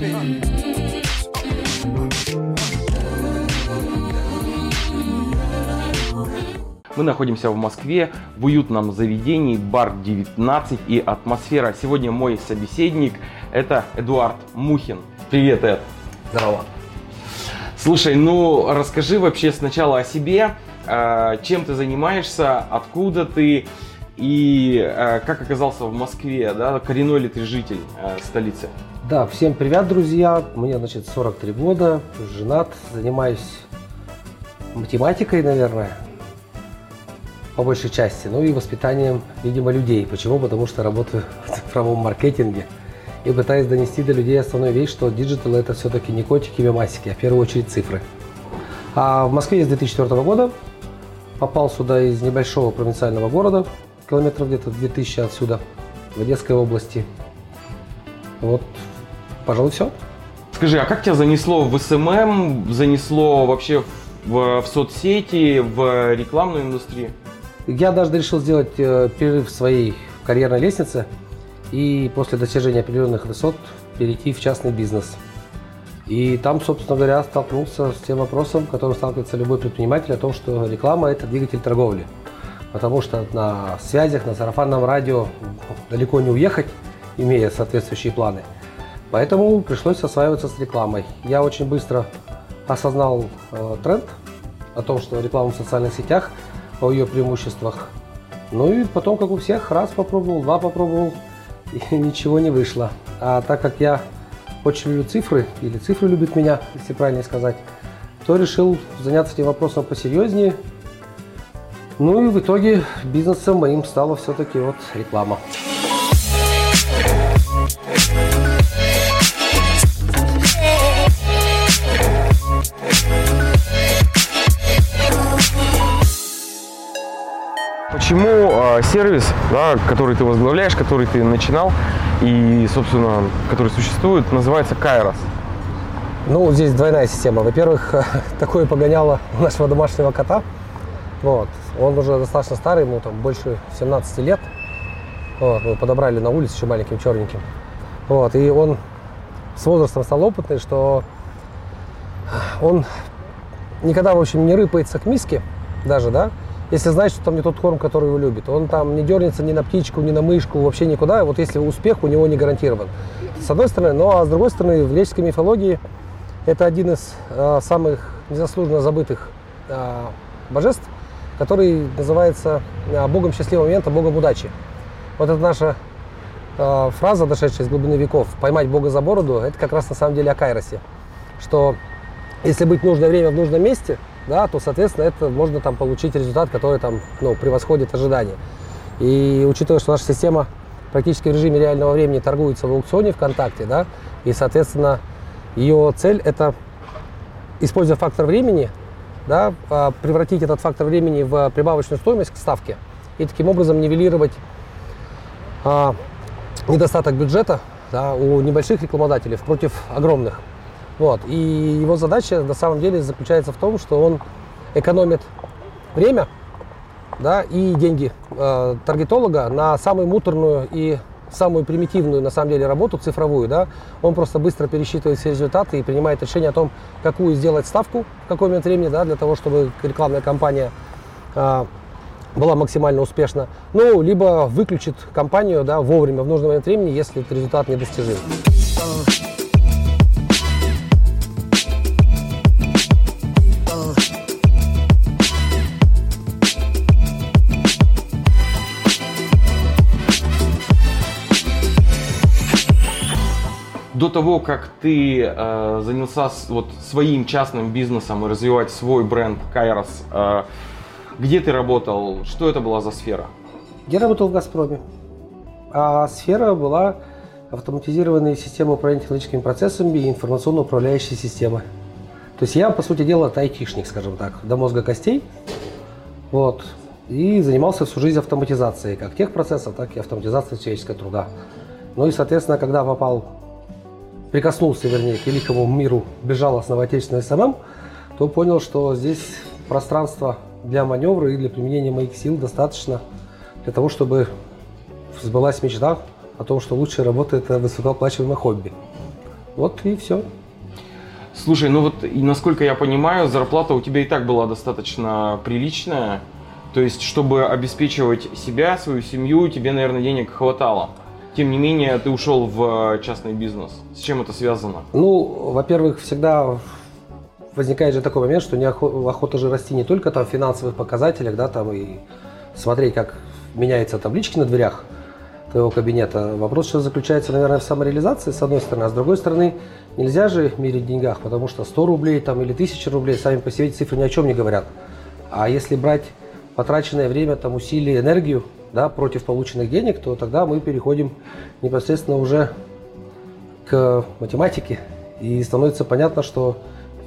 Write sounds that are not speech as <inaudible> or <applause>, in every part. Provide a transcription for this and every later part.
Big. Мы находимся в Москве, в уютном заведении, бар 19 и атмосфера. Сегодня мой собеседник – это Эдуард Мухин. Привет, Эд. Здорово. Слушай, ну расскажи вообще сначала о себе, э, чем ты занимаешься, откуда ты и э, как оказался в Москве, да, коренной ли ты житель э, столицы? Да, всем привет, друзья. Мне, значит, 43 года, женат, занимаюсь математикой, наверное, по большей части, ну и воспитанием, видимо, людей. Почему? Потому что работаю <laughs> в цифровом маркетинге и пытаюсь донести до людей основную вещь, что digital это все-таки не котики и мемасики, а в первую очередь цифры. А в Москве я с 2004 года попал сюда из небольшого провинциального города, километров где-то 2000 отсюда, в Одесской области. Вот, пожалуй, все. Скажи, а как тебя занесло в SMM, занесло вообще в, в соцсети, в рекламную индустрию? Я даже решил сделать э, перерыв в своей карьерной лестнице и после достижения определенных высот перейти в частный бизнес. И там, собственно говоря, столкнулся с тем вопросом, который сталкивается любой предприниматель, о том, что реклама – это двигатель торговли. Потому что на связях, на сарафанном радио далеко не уехать, имея соответствующие планы. Поэтому пришлось осваиваться с рекламой. Я очень быстро осознал э, тренд о том, что реклама в социальных сетях – о ее преимуществах. Ну и потом, как у всех, раз попробовал, два попробовал, и <laughs> ничего не вышло. А так как я очень люблю цифры, или цифры любят меня, если правильно сказать, то решил заняться этим вопросом посерьезнее. Ну и в итоге бизнесом моим стала все-таки вот реклама. Почему э, сервис, да, который ты возглавляешь, который ты начинал и, собственно, который существует, называется Кайрос? Ну, здесь двойная система. Во-первых, <laughs> такое погоняло нашего домашнего кота. Вот. Он уже достаточно старый, ему там больше 17 лет. Вот. Мы подобрали на улице еще маленьким черненьким. Вот. И он с возрастом стал опытный, что он никогда, в общем, не рыпается к миске даже, да, если знает, что там не тот корм, который его любит. Он там не дернется ни на птичку, ни на мышку, вообще никуда. Вот если успех у него не гарантирован. С одной стороны, ну а с другой стороны, в греческой мифологии это один из э, самых незаслуженно забытых э, божеств, который называется э, богом счастливого момента, богом удачи. Вот это наша э, фраза, дошедшая из глубины веков, поймать бога за бороду, это как раз на самом деле о кайросе. Что если быть в нужное время в нужном месте – да, то, соответственно, это можно там получить результат, который там, ну, превосходит ожидания. И учитывая, что наша система практически в режиме реального времени торгуется в аукционе ВКонтакте, да, и, соответственно, ее цель – это, используя фактор времени, да, а, превратить этот фактор времени в прибавочную стоимость к ставке и таким образом нивелировать а, недостаток бюджета да, у небольших рекламодателей против огромных. Вот. И его задача на самом деле заключается в том, что он экономит время да, и деньги э, таргетолога на самую муторную и самую примитивную на самом деле работу цифровую, да, он просто быстро пересчитывает все результаты и принимает решение о том, какую сделать ставку в какой момент времени, да, для того, чтобы рекламная кампания э, была максимально успешна, ну, либо выключит компанию, да, вовремя, в нужный момент времени, если этот результат недостижим. До того, как ты э, занялся с, вот, своим частным бизнесом и развивать свой бренд Кайрос, э, где ты работал? Что это была за сфера? Я работал в «Газпроме». А сфера была автоматизированные системы управления технологическими процессами и информационно-управляющие системы. То есть я, по сути дела, айтишник, скажем так, до мозга костей. Вот. И занимался всю жизнь автоматизацией, как тех процессов, так и автоматизацией человеческого труда. Ну и, соответственно, когда попал прикоснулся, вернее, к великому миру безжалостного отечественного SMM, то понял, что здесь пространства для маневра и для применения моих сил достаточно для того, чтобы сбылась мечта о том, что лучшая работа – это высокооплачиваемое хобби. Вот и все. Слушай, ну вот и насколько я понимаю, зарплата у тебя и так была достаточно приличная. То есть, чтобы обеспечивать себя, свою семью, тебе, наверное, денег хватало. Тем не менее, ты ушел в частный бизнес. С чем это связано? Ну, во-первых, всегда возникает же такой момент, что не охота, охота же расти не только там в финансовых показателях, да, там и смотреть, как меняются таблички на дверях твоего кабинета. Вопрос сейчас заключается, наверное, в самореализации, с одной стороны, а с другой стороны, нельзя же мерить в деньгах, потому что 100 рублей там, или 1000 рублей сами по себе цифры ни о чем не говорят. А если брать потраченное время, там, усилия, энергию да, против полученных денег, то тогда мы переходим непосредственно уже к математике. И становится понятно, что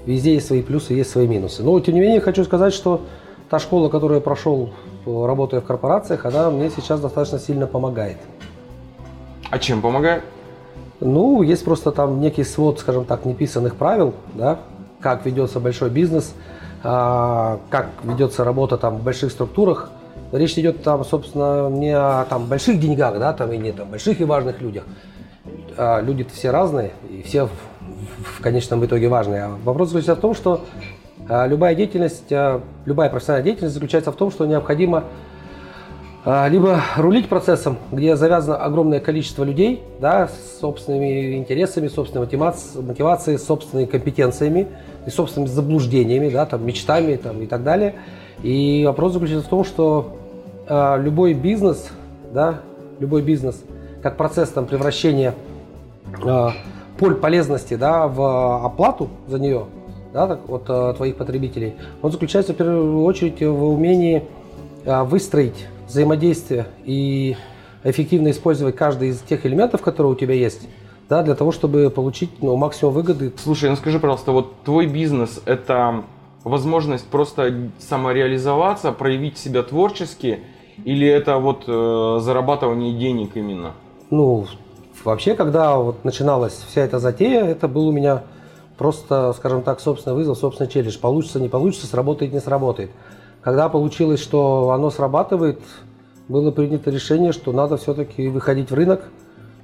везде есть свои плюсы, есть свои минусы. Но, тем не менее, хочу сказать, что та школа, которую я прошел, работая в корпорациях, она мне сейчас достаточно сильно помогает. А чем помогает? Ну, есть просто там некий свод, скажем так, неписанных правил, да, как ведется большой бизнес, как ведется работа там в больших структурах. Речь идет там, собственно, не о там, больших деньгах, да, там и не там больших и важных людях. А люди все разные, и все в, в конечном итоге важные. А вопрос заключается в том, что а, любая деятельность, а, любая профессиональная деятельность заключается в том, что необходимо а, либо рулить процессом, где завязано огромное количество людей, да, с собственными интересами, собственной мотивацией, собственными компетенциями и собственными заблуждениями, да, там, мечтами там, и так далее. И вопрос заключается в том, что э, любой бизнес, да, любой бизнес, как процесс там, превращения э, поль полезности да, в оплату за нее, да, так, от э, твоих потребителей, он заключается в первую очередь в умении э, выстроить взаимодействие и эффективно использовать каждый из тех элементов, которые у тебя есть, да, для того, чтобы получить ну, максимум выгоды. Слушай, ну скажи, пожалуйста, вот твой бизнес – это возможность просто самореализоваться, проявить себя творчески, или это вот э, зарабатывание денег именно? Ну, вообще, когда вот начиналась вся эта затея, это был у меня просто, скажем так, собственный вызов, собственный челлендж. Получится, не получится, сработает, не сработает. Когда получилось, что оно срабатывает, было принято решение, что надо все-таки выходить в рынок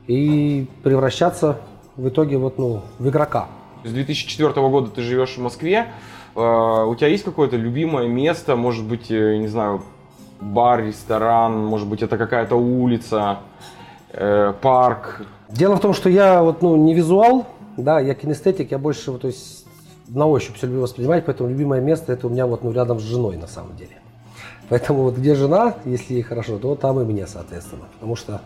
и превращаться в итоге вот, ну, в игрока. С 2004 года ты живешь в Москве. А, у тебя есть какое-то любимое место, может быть, э, не знаю, бар, ресторан, может быть, это какая-то улица, э, парк? Дело в том, что я вот, ну, не визуал, да, я кинестетик, я больше, вот, то есть на ощупь все люблю воспринимать, поэтому любимое место это у меня вот ну, рядом с женой на самом деле. Поэтому вот где жена, если ей хорошо, то там и мне, соответственно. Потому что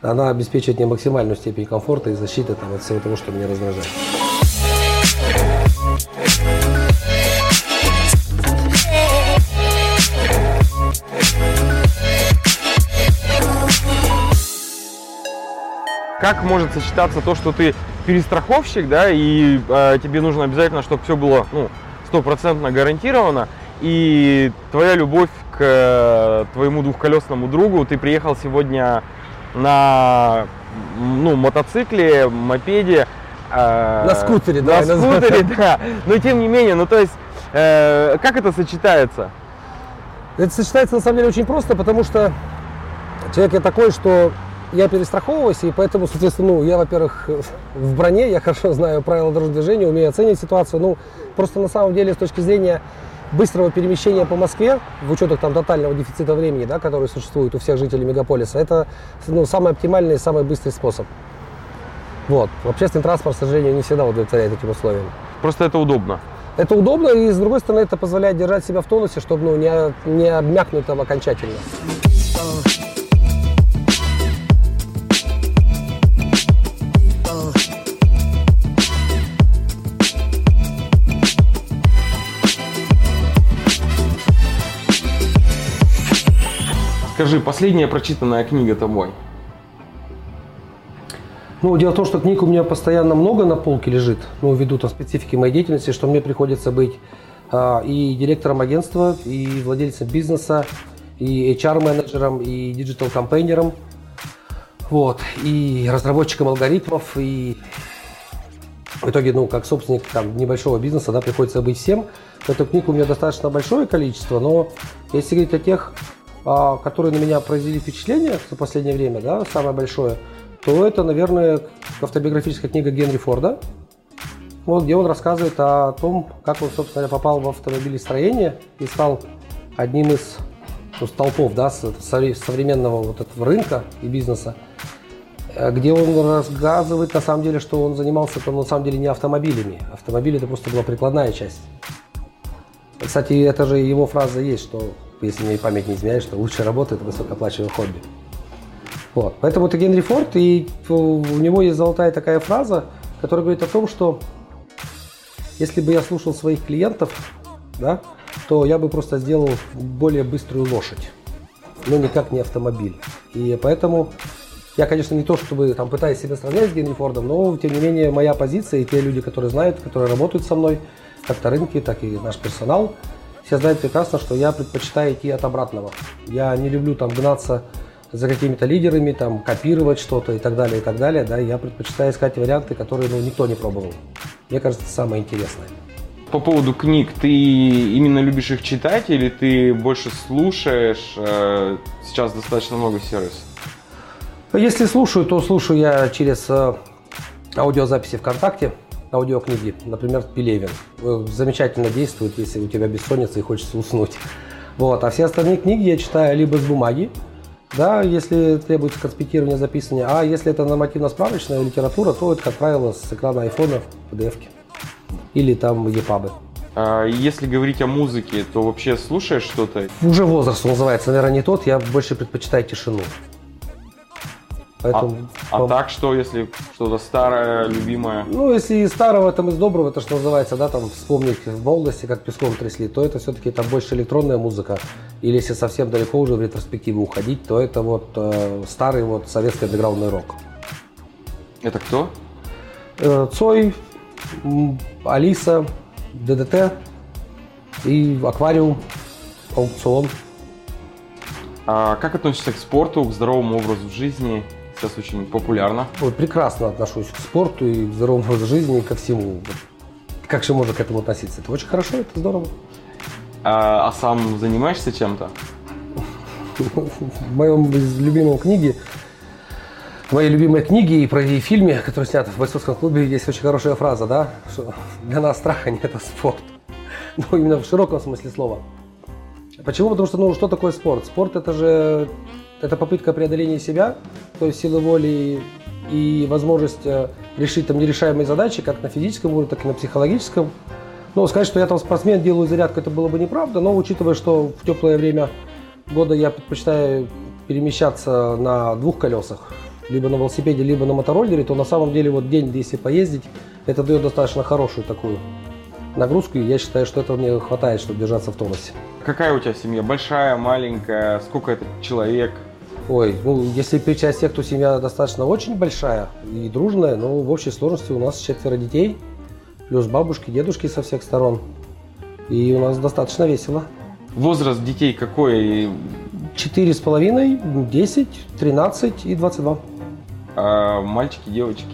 она обеспечивает мне максимальную степень комфорта и защиты там, от всего того, что меня раздражает. Как может сочетаться то, что ты перестраховщик, да, и э, тебе нужно обязательно, чтобы все было, ну, стопроцентно гарантировано, и твоя любовь к э, твоему двухколесному другу, ты приехал сегодня на, ну, мотоцикле, мопеде, э, на скутере, да, на скутере, <laughs> да, но тем не менее, ну, то есть, э, как это сочетается? Это сочетается, на самом деле, очень просто, потому что человек я такой, что я перестраховываюсь, и поэтому, соответственно, ну, я, во-первых, в броне, я хорошо знаю правила дорожного движения, умею оценить ситуацию. Ну, просто на самом деле, с точки зрения быстрого перемещения по Москве, в учетах там тотального дефицита времени, да, который существует у всех жителей мегаполиса, это ну, самый оптимальный и самый быстрый способ. Вот. Общественный транспорт, к сожалению, не всегда удовлетворяет этим условиям. Просто это удобно. Это удобно, и с другой стороны, это позволяет держать себя в тонусе, чтобы ну, не, не обмякнуть там окончательно. Скажи, последняя прочитанная книга тобой? Ну, дело в том, что книг у меня постоянно много на полке лежит, ну, ввиду там специфики моей деятельности, что мне приходится быть а, и директором агентства, и владельцем бизнеса, и HR-менеджером, и digital-campaigner ом, вот, и разработчиком алгоритмов, и в итоге, ну, как собственник там, небольшого бизнеса, да, приходится быть всем. Эту книгу у меня достаточно большое количество, но если говорить о тех, которые на меня произвели впечатление за последнее время, да, самое большое, то это, наверное, автобиографическая книга Генри Форда, вот, где он рассказывает о том, как он, собственно, попал в автомобилестроение и стал одним из ну, столпов да, современного вот этого рынка и бизнеса, э, где он рассказывает на самом деле, что он занимался там, на самом деле не автомобилями. Автомобили это просто была прикладная часть. Кстати, это же его фраза есть, что, если мне память не изменяет, что лучшая работа – это высокооплачиваемое хобби. Вот. Поэтому это Генри Форд, и у него есть золотая такая фраза, которая говорит о том, что если бы я слушал своих клиентов, да, то я бы просто сделал более быструю лошадь, но никак не автомобиль. И поэтому я, конечно, не то, чтобы там пытаюсь себя сравнять с Генри Фордом, но тем не менее моя позиция и те люди, которые знают, которые работают со мной, как на рынке, так и наш персонал, все знают прекрасно, что я предпочитаю идти от обратного. Я не люблю там гнаться за какими-то лидерами, там, копировать что-то и так далее, и так далее. Да, я предпочитаю искать варианты, которые ну, никто не пробовал. Мне кажется, это самое интересное. По поводу книг, ты именно любишь их читать или ты больше слушаешь? Э, сейчас достаточно много сервисов. Если слушаю, то слушаю я через э, аудиозаписи ВКонтакте, аудиокниги, например, Пелевин. Э, замечательно действует, если у тебя бессонница и хочется уснуть. Вот. А все остальные книги я читаю либо с бумаги, да, если требуется конспектирование записывания. А если это нормативно-справочная литература, то это, как правило, с экрана айфона в PDF. Или там EPUB. А если говорить о музыке, то вообще слушаешь что-то? Уже возраст называется, наверное, не тот. Я больше предпочитаю тишину. Поэтому, а, а так что, если что-то старое, любимое? Ну, если из старого, там из доброго, это что называется, да, там вспомнить в молодости, как песком трясли, то это все-таки там больше электронная музыка. Или если совсем далеко уже в ретроспективу уходить, то это вот э, старый вот советский андеграундный рок. Это кто? Э, Цой, Алиса, ДДТ и Аквариум, Аукцион. А как относишься к спорту, к здоровому образу жизни? Сейчас очень популярно. Ой, прекрасно отношусь к спорту и к здоровому образу жизни, и ко всему. Как же можно к этому относиться? Это очень хорошо, это здорово. А, а сам занимаешься чем-то? В моем любимом книге, в моей любимой книге и про и фильме, который снят в бойцовском клубе, есть очень хорошая фраза, да, что для нас страха не это спорт. Ну, именно в широком смысле слова. Почему? Потому что, ну, что такое спорт? Спорт это же это попытка преодоления себя, то есть силы воли и возможность э, решить там нерешаемые задачи, как на физическом уровне, так и на психологическом. Но сказать, что я там спортсмен, делаю зарядку, это было бы неправда, но учитывая, что в теплое время года я предпочитаю перемещаться на двух колесах, либо на велосипеде, либо на мотороллере, то на самом деле вот день, если поездить, это дает достаточно хорошую такую нагрузку, и я считаю, что этого мне хватает, чтобы держаться в тонусе. Какая у тебя семья? Большая, маленькая? Сколько это человек? Ой, ну, если перечислять тех, то семья достаточно очень большая и дружная, но в общей сложности у нас четверо детей, плюс бабушки, дедушки со всех сторон. И у нас достаточно весело. Возраст детей какой? Четыре с половиной, десять, тринадцать и двадцать два. А мальчики, девочки?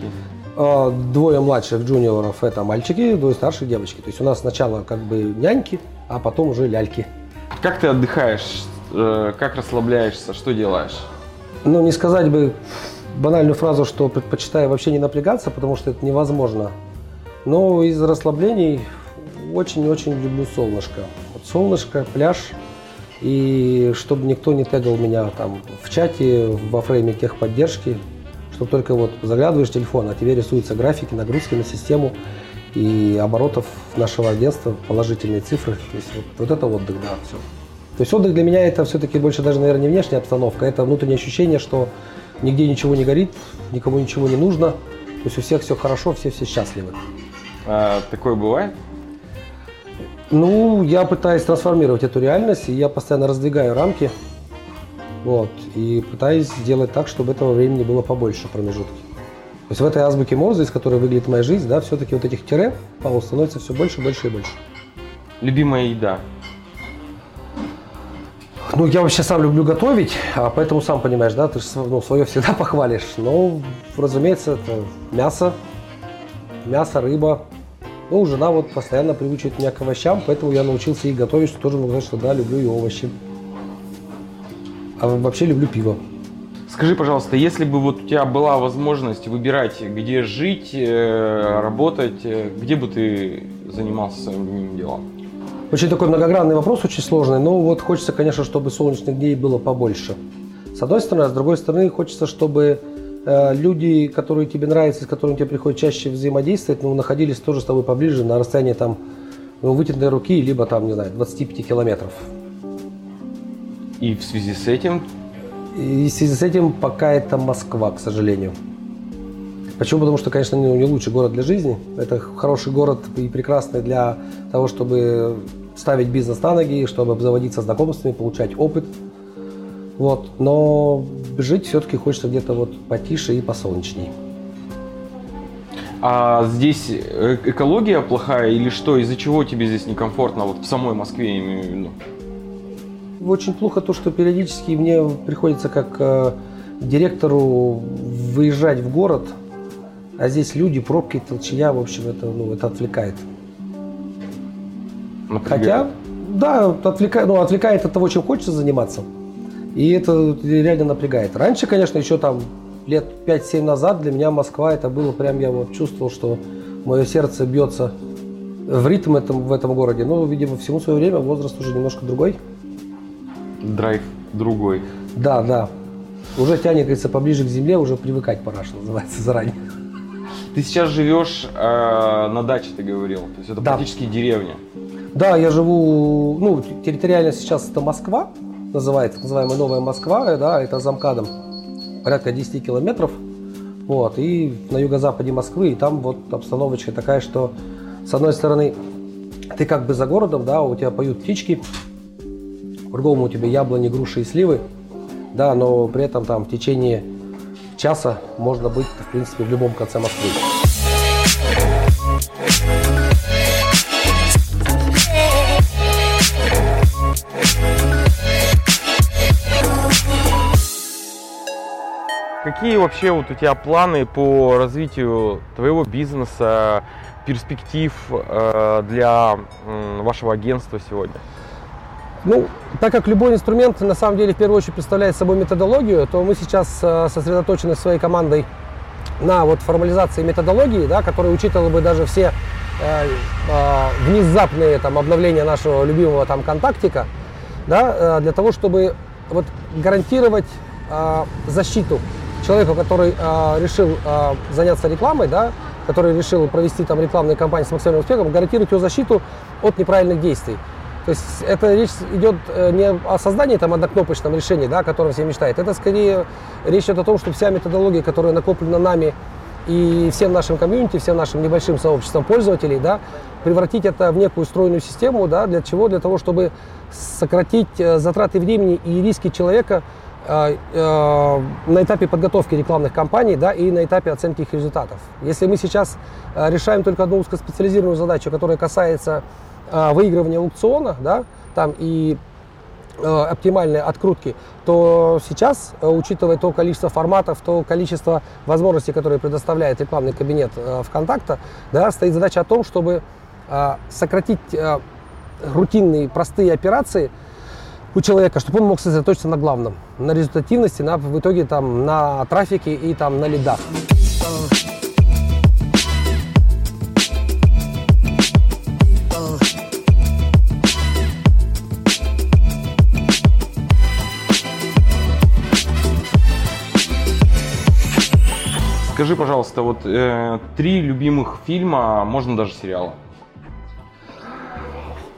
А, двое младших джуниоров это мальчики, двое старших девочки. То есть у нас сначала как бы няньки, а потом уже ляльки. Как ты отдыхаешь? Э, как расслабляешься, что делаешь? Ну, не сказать бы банальную фразу, что предпочитаю вообще не напрягаться, потому что это невозможно. Но из расслаблений очень-очень люблю солнышко. Вот солнышко, пляж, и чтобы никто не тегал меня там в чате, во фрейме техподдержки, чтобы только вот заглядываешь телефон, а тебе рисуются графики, нагрузки на систему и оборотов нашего агентства, положительные цифры. То есть вот, вот это отдых, да, все. То есть отдых для меня это все-таки больше даже, наверное, не внешняя обстановка, это внутреннее ощущение, что нигде ничего не горит, никому ничего не нужно, то есть у всех все хорошо, все все счастливы. А, такое бывает? Ну, я пытаюсь трансформировать эту реальность, и я постоянно раздвигаю рамки, вот, и пытаюсь сделать так, чтобы этого времени было побольше промежутки. То есть в этой азбуке Морзе, из которой выглядит моя жизнь, да, все-таки вот этих тире, Павел, становится все больше, больше и больше. Любимая еда? Ну, я вообще сам люблю готовить, а поэтому сам понимаешь, да, ты же ну, свое всегда <laughs> похвалишь. Но, разумеется, это мясо, мясо, рыба. Ну, жена вот постоянно приучивает меня к овощам, поэтому я научился их готовить, что тоже могу сказать, что да, люблю и овощи. А вообще люблю пиво. Скажи, пожалуйста, если бы вот у тебя была возможность выбирать, где жить, э, работать, э, где бы ты занимался своим делом? Очень такой многогранный вопрос, очень сложный. Но вот хочется, конечно, чтобы солнечных дней было побольше. С одной стороны, а с другой стороны, хочется, чтобы э, люди, которые тебе нравятся, с которыми тебе приходится чаще взаимодействовать, ну, находились тоже с тобой поближе, на расстоянии там ну, вытянутой руки, либо там, не знаю, 25 километров. И в связи с этим? И в связи с этим пока это Москва, к сожалению. Почему? Потому что, конечно, не, не лучший город для жизни. Это хороший город и прекрасный для того, чтобы ставить бизнес на ноги, чтобы обзаводиться знакомствами, получать опыт. Вот. Но жить все-таки хочется где-то вот потише и посолнечней. А здесь э, экология плохая или что? Из-за чего тебе здесь некомфортно? Вот в самой Москве я имею в виду. Очень плохо то, что периодически мне приходится как э, директору выезжать в город, а здесь люди, пробки, толчья, в общем, это, ну, это отвлекает. Напрягает. Хотя, да, отвлекает, ну, отвлекает от того, чем хочется заниматься. И это реально напрягает. Раньше, конечно, еще там лет 5-7 назад для меня Москва это было прям, я вот чувствовал, что мое сердце бьется в ритм этом, в этом городе. Но, видимо, всему свое время возраст уже немножко другой. Драйв другой. Да, да. Уже тянет, говорится, поближе к земле, уже привыкать пора, что называется, заранее. Ты сейчас живешь э, на даче, ты говорил. То есть это да. практически деревня. Да, я живу, ну, территориально сейчас это Москва, называется, называемая Новая Москва, да, это за МКАДом, порядка 10 километров. Вот, и на юго-западе Москвы, и там вот обстановочка такая, что с одной стороны ты как бы за городом, да, у тебя поют птички, кругом у тебя яблони, груши и сливы, да, но при этом там в течение часа можно быть, в принципе, в любом конце Москвы. Какие вообще вот у тебя планы по развитию твоего бизнеса, перспектив э, для вашего агентства сегодня? Ну, так как любой инструмент на самом деле в первую очередь представляет собой методологию, то мы сейчас э, сосредоточены своей командой на вот формализации методологии, да, которая учитывала бы даже все э, э, внезапные там, обновления нашего любимого там контактика, да, э, для того, чтобы вот, гарантировать э, защиту человеку, который э, решил э, заняться рекламой, да, который решил провести там рекламные кампании с максимальным успехом, гарантировать его защиту от неправильных действий. То есть это речь идет э, не о создании там однокнопочном решении, да, о котором все мечтают. Это скорее речь идет о том, что вся методология, которая накоплена нами и всем нашим комьюнити, всем нашим небольшим сообществом пользователей, да, превратить это в некую стройную систему, да, для чего? Для того, чтобы сократить э, затраты времени и риски человека на этапе подготовки рекламных кампаний да, и на этапе оценки их результатов. Если мы сейчас э, решаем только одну узкоспециализированную задачу, которая касается Э, выигрывания аукциона, да, там и э, оптимальной открутки, то сейчас, э, учитывая то количество форматов, то количество возможностей, которые предоставляет рекламный кабинет ВКонтакта, да, стоит задача о том, чтобы сократить рутинные простые операции у человека, чтобы он мог сосредоточиться на главном, на результативности, на, в итоге там, на трафике и там, на лидах. Скажи, пожалуйста, вот э, три любимых фильма, можно даже сериала?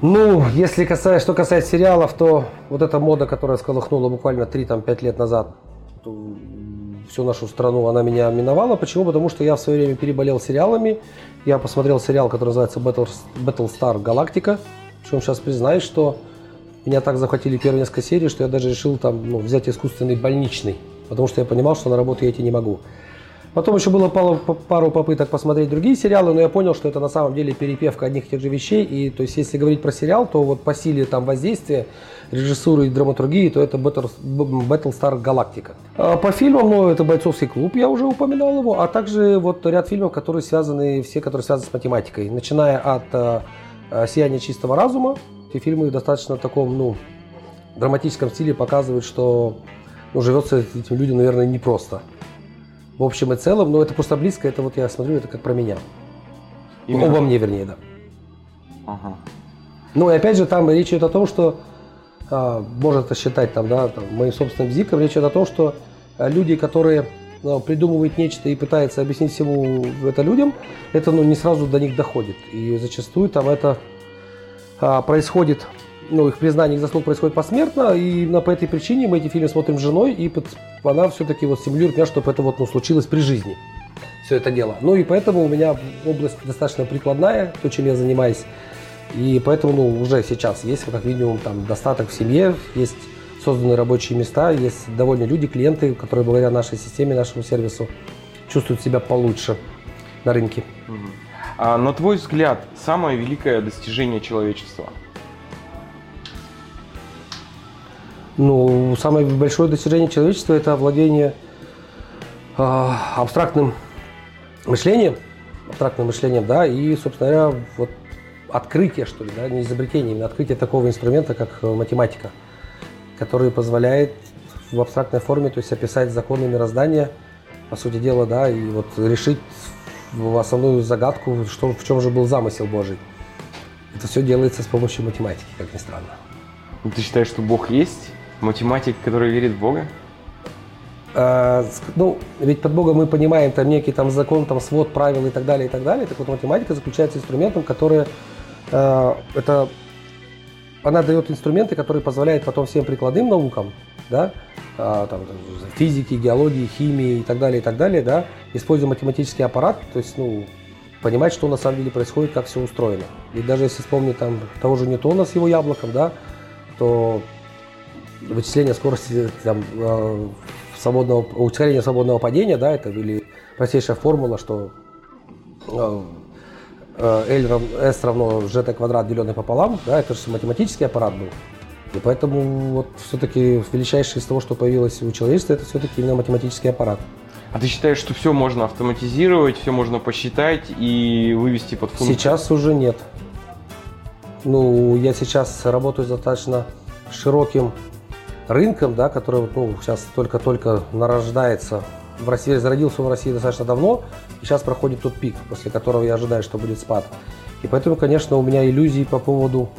Ну, если касается, что касается сериалов, то вот эта мода, которая сколыхнула буквально 3-5 лет назад всю нашу страну, она меня миновала. Почему? Потому что я в свое время переболел сериалами. Я посмотрел сериал, который называется Battle, Battlestar Galactica. Причем сейчас признаюсь, что меня так захватили первые несколько серий, что я даже решил там ну, взять искусственный больничный, потому что я понимал, что на работу я идти не могу. Потом еще было пару, попыток посмотреть другие сериалы, но я понял, что это на самом деле перепевка одних и тех же вещей. И то есть, если говорить про сериал, то вот по силе там воздействия, режиссуры и драматургии, то это Battlestar Galactica. А по фильмам, ну, это «Бойцовский клуб», я уже упоминал его, а также вот ряд фильмов, которые связаны, все, которые связаны с математикой. Начиная от э, «Сияния чистого разума», эти фильмы достаточно в таком, ну, драматическом стиле показывают, что ну, живется этим людям, наверное, непросто в общем и целом, но это просто близко, это вот я смотрю, это как про меня. Именно? Обо мне, вернее, да. Ага. Ну и опять же, там речь идет о том, что а, можно это считать там, да, там, моим собственным зиком, речь идет о том, что а, люди, которые ну, придумывают нечто и пытаются объяснить всему это людям, это ну, не сразу до них доходит. И зачастую там это а, происходит ну, их признание их заслуг происходит посмертно, и именно по этой причине мы эти фильмы смотрим с женой, и она все-таки вот стимулирует меня, чтобы это вот ну, случилось при жизни, все это дело. Ну и поэтому у меня область достаточно прикладная, то, чем я занимаюсь, и поэтому ну, уже сейчас есть как минимум там достаток в семье, есть созданы рабочие места, есть довольно люди, клиенты, которые благодаря нашей системе, нашему сервису чувствуют себя получше на рынке. А на твой взгляд, самое великое достижение человечества – Ну, самое большое достижение человечества – это овладение э, абстрактным мышлением, абстрактным мышлением, да, и, собственно говоря, вот открытие, что ли, да, не изобретение, именно открытие такого инструмента, как э, математика, который позволяет в абстрактной форме, то есть описать законы мироздания, по сути дела, да, и вот решить основную загадку, что, в чем же был замысел Божий. Это все делается с помощью математики, как ни странно. Ты считаешь, что Бог есть? Математик, который верит в Бога? А, ну, ведь под Богом мы понимаем там некий там закон, там свод правил и так далее, и так далее. Так вот, математика заключается инструментом, который э, это она дает инструменты, которые позволяют потом всем прикладным наукам, да, э, там, физики, геологии, химии и так далее, и так далее, да, используя математический аппарат, то есть, ну, понимать, что на самом деле происходит, как все устроено. И даже если вспомнить там того же Ньютона с его яблоком, да, то вычисление скорости там, э, свободного, ускорение свободного падения, да, это или простейшая формула, что э, э, L равно, S равно GT квадрат, деленный пополам, да, это же математический аппарат был. И поэтому вот все-таки величайшее из того, что появилось у человечества, это все-таки именно математический аппарат. А ты считаешь, что все можно автоматизировать, все можно посчитать и вывести под функцию? Сейчас уже нет. Ну, я сейчас работаю достаточно широким рынком, да, который ну, сейчас только-только нарождается. В России зародился он в России достаточно давно, и сейчас проходит тот пик, после которого я ожидаю, что будет спад. И поэтому, конечно, у меня иллюзии по поводу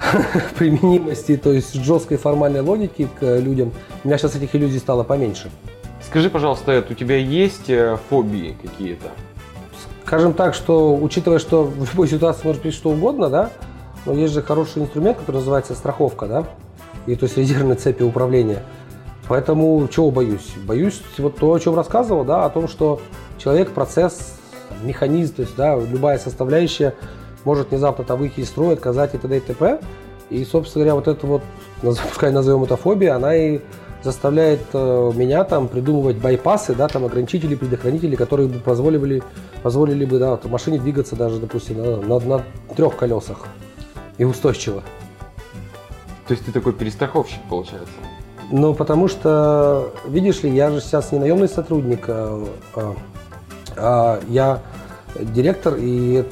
<laughs> применимости, то есть жесткой формальной логики к людям. У меня сейчас этих иллюзий стало поменьше. Скажи, пожалуйста, Эд, у тебя есть э, фобии какие-то? Скажем так, что учитывая, что в любой ситуации может быть что угодно, да, но есть же хороший инструмент, который называется страховка, да, и то есть резервной цепи управления. Поэтому чего боюсь? Боюсь вот то, о чем рассказывал, да, о том, что человек, процесс, механизм, то есть да, любая составляющая может внезапно там выйти из строя, отказать и т.д. и т.п. И, собственно говоря, вот это вот, <laughs> пускай назовем это фобия, она и заставляет э, меня там придумывать байпасы, да, там ограничители, предохранители, которые бы позволили, позволили бы да, машине двигаться даже, допустим, на, на, на трех колесах и устойчиво. То есть ты такой перестраховщик, получается? Ну, потому что, видишь ли, я же сейчас не наемный сотрудник, а, а, а я директор и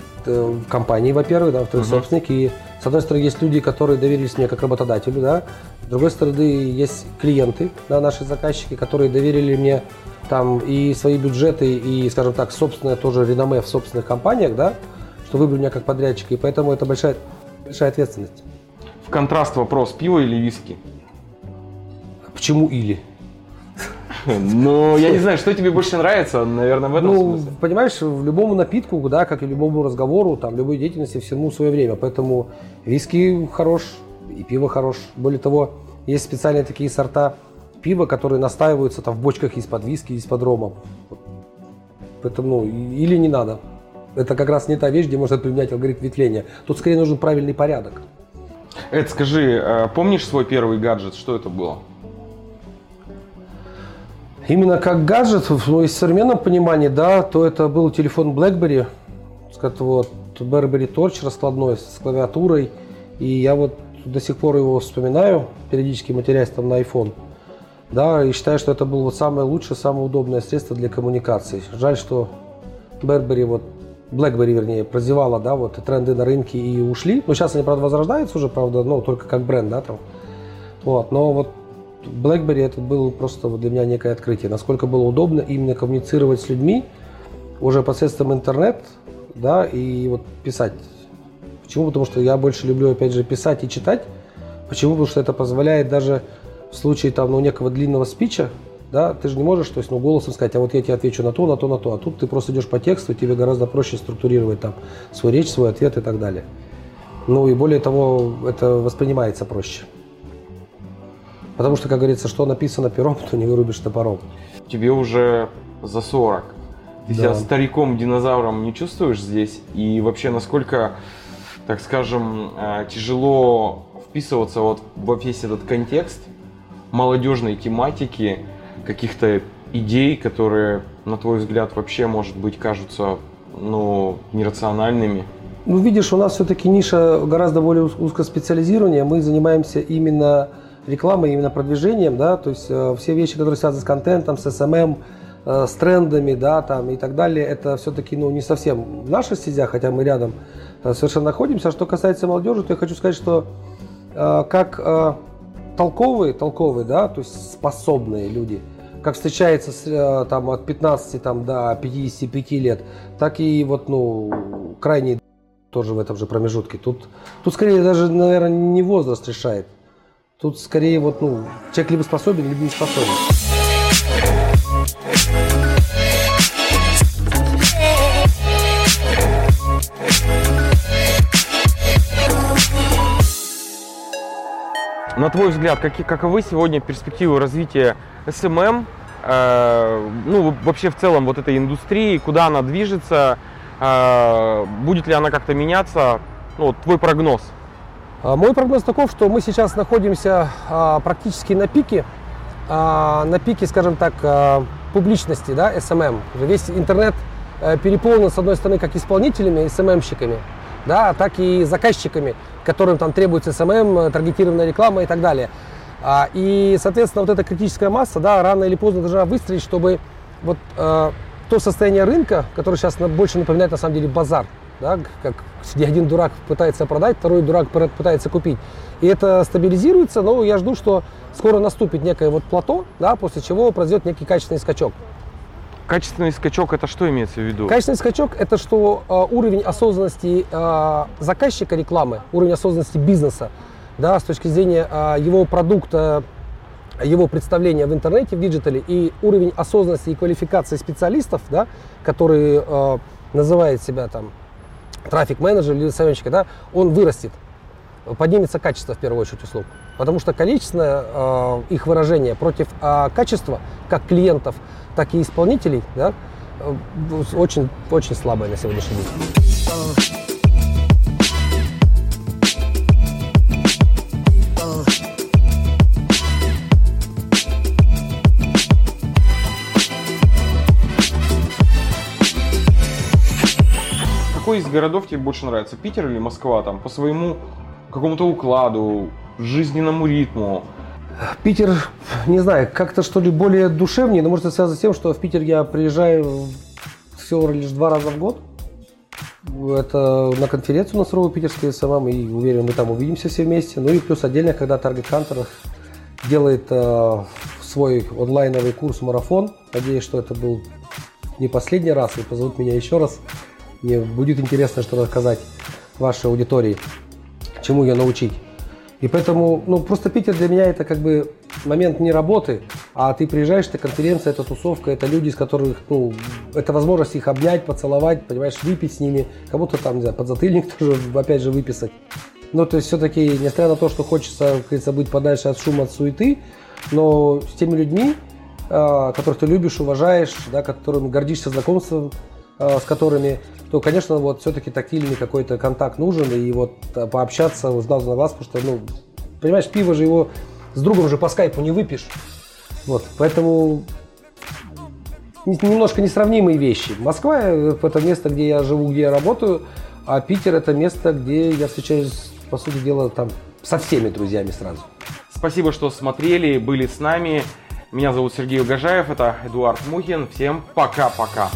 компании, во-первых, да, во-вторых, uh-huh. собственник. И с одной стороны, есть люди, которые доверились мне как работодателю, да. С другой стороны, есть клиенты, да, наши заказчики, которые доверили мне там и свои бюджеты, и, скажем так, собственное тоже реноме в собственных компаниях, да, что выбрали меня как подрядчика. И поэтому это большая, большая ответственность. В контраст вопрос, пиво или виски? Почему или? Ну, я не знаю, что тебе больше нравится, наверное, в этом ну, смысле. понимаешь, в любому напитку, да, как и любому разговору, там, любой деятельности всему свое время. Поэтому виски хорош, и пиво хорош. Более того, есть специальные такие сорта пива, которые настаиваются там в бочках из-под виски, из-под рома. Поэтому, ну, или не надо. Это как раз не та вещь, где можно применять алгоритм ветвления. Тут скорее нужен правильный порядок. Эд, скажи, э, помнишь свой первый гаджет? Что это было? Именно как гаджет, ну, в современном понимании, да, то это был телефон BlackBerry, вот, BlackBerry Torch раскладной с клавиатурой. И я вот до сих пор его вспоминаю, периодически матерясь там на iPhone. Да, и считаю, что это было вот самое лучшее, самое удобное средство для коммуникации. Жаль, что BlackBerry, вот, BlackBerry, вернее, прозевала, да, вот тренды на рынке и ушли. Но сейчас они, правда, возрождаются уже, правда, ну, только как бренд, да, там. Вот, но вот BlackBerry это было просто для меня некое открытие. Насколько было удобно именно коммуницировать с людьми уже посредством интернет, да, и вот писать. Почему? Потому что я больше люблю, опять же, писать и читать. Почему? Потому что это позволяет даже в случае там, ну, некого длинного спича, да, ты же не можешь, то есть, ну, голосом сказать, а вот я тебе отвечу на то, на то, на то, а тут ты просто идешь по тексту, тебе гораздо проще структурировать там свою речь, свой ответ и так далее. Ну и более того, это воспринимается проще. Потому что, как говорится, что написано пером, <laughs> то не вырубишь топором. Тебе уже за 40. Ты да. себя стариком-динозавром не чувствуешь здесь? И вообще, насколько, так скажем, э, тяжело вписываться вот во весь этот контекст молодежной тематики, каких-то идей, которые, на твой взгляд, вообще, может быть, кажутся ну, нерациональными? Ну, видишь, у нас все-таки ниша гораздо более узкоспециализированная. Мы занимаемся именно рекламой, именно продвижением, да, то есть э, все вещи, которые связаны с контентом, с SMM, э, с трендами, да, там и так далее, это все-таки, ну, не совсем в нашей стезя, хотя мы рядом э, совершенно находимся. Что касается молодежи, то я хочу сказать, что э, как э, толковые, толковые, да, то есть способные люди, как встречается с, э, там от 15 там, до 55 лет, так и вот, ну, крайне тоже в этом же промежутке. Тут, тут скорее даже, наверное, не возраст решает. Тут скорее вот, ну, человек либо способен, либо не способен. На твой взгляд, какие, каковы сегодня перспективы развития SMM, э, ну вообще в целом вот этой индустрии, куда она движется, э, будет ли она как-то меняться? Ну, вот твой прогноз – а, мой прогноз таков, что мы сейчас находимся а, практически на пике, а, на пике, скажем так, публичности, да, SMM. Весь интернет э, переполнен, с одной стороны, как исполнителями, SMM-щиками, да, так и заказчиками, которым там требуется SMM, таргетированная реклама и так далее. И, соответственно, вот эта критическая масса, да, рано или поздно должна выстрелить, чтобы вот э, то состояние рынка, которое сейчас больше напоминает, на самом деле, базар, да, как где один дурак пытается продать, второй дурак пытается купить. И это стабилизируется, но я жду, что скоро наступит некое вот плато, да, после чего произойдет некий качественный скачок. Качественный скачок это что имеется в виду? Качественный скачок это что э, уровень осознанности э, заказчика рекламы, уровень осознанности бизнеса, да, с точки зрения э, его продукта, его представления в интернете, в digital е и уровень осознанности и квалификации специалистов, да, которые э, называют себя там трафик-менеджер или советчика, да, он вырастет, поднимется качество в первую очередь услуг. Потому что количественное э, их выражение против э, качества как клиентов, так и исполнителей да, э, очень, очень слабое на сегодняшний день. какой из городов тебе больше нравится? Питер или Москва? Там по своему какому-то укладу, жизненному ритму? Питер, не знаю, как-то что ли более душевнее, но может это связано с тем, что в Питер я приезжаю всего лишь два раза в год. Это на конференцию на суровой питерской SMM, и уверен, мы там увидимся все вместе. Ну и плюс отдельно, когда Target Hunter делает э, свой онлайновый курс марафон. Надеюсь, что это был не последний раз, и позовут меня еще раз. Мне будет интересно что рассказать вашей аудитории, чему ее научить. И поэтому, ну, просто Питер для меня это как бы момент не работы, а ты приезжаешь, это конференция, это тусовка, это люди, с которых, ну, это возможность их обнять, поцеловать, понимаешь, выпить с ними, кому-то там, не знаю, подзатыльник <laughs> тоже, опять же, выписать. Ну, то есть все-таки, несмотря на то, что хочется, как быть подальше от шума, от суеты, но с теми людьми, а, которых ты любишь, уважаешь, да, которым гордишься знакомством, с которыми то, конечно, вот все-таки тактильный какой-то контакт нужен, и вот э, пообщаться с глазу на глаз, потому что, ну, понимаешь, пиво же его с другом же по скайпу не выпьешь. Вот, поэтому немножко несравнимые вещи. Москва – это место, где я живу, где я работаю, а Питер – это место, где я встречаюсь, по сути дела, там со всеми друзьями сразу. Спасибо, что смотрели, были с нами. Меня зовут Сергей Угожаев, это Эдуард Мухин. Всем пока-пока.